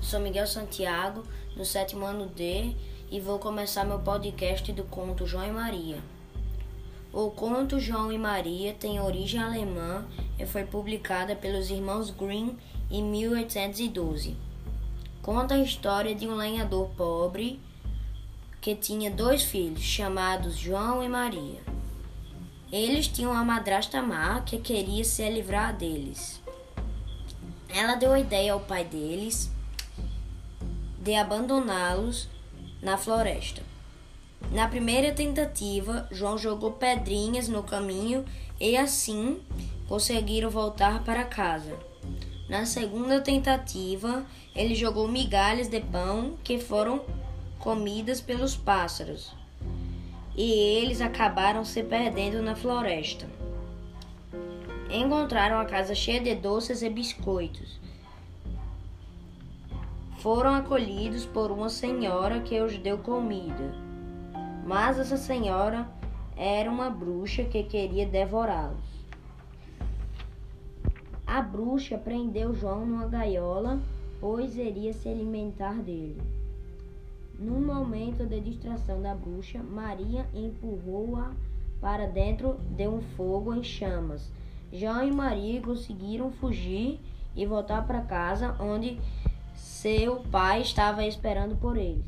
sou Miguel Santiago, do sétimo ano D, e vou começar meu podcast do conto João e Maria. O conto João e Maria tem origem alemã e foi publicada pelos irmãos Grimm em 1812. Conta a história de um lenhador pobre que tinha dois filhos, chamados João e Maria. Eles tinham uma madrasta má que queria se livrar deles. Ela deu a ideia ao pai deles de abandoná-los na floresta. Na primeira tentativa, João jogou pedrinhas no caminho e assim conseguiram voltar para casa. Na segunda tentativa, ele jogou migalhas de pão que foram comidas pelos pássaros. E eles acabaram se perdendo na floresta. Encontraram a casa cheia de doces e biscoitos. Foram acolhidos por uma senhora que os deu comida. Mas essa senhora era uma bruxa que queria devorá-los. A bruxa prendeu João numa gaiola, pois iria se alimentar dele. Num momento de distração da bruxa, Maria empurrou-a para dentro de um fogo em chamas João e Maria conseguiram fugir e voltar para casa, onde seu pai estava esperando por eles.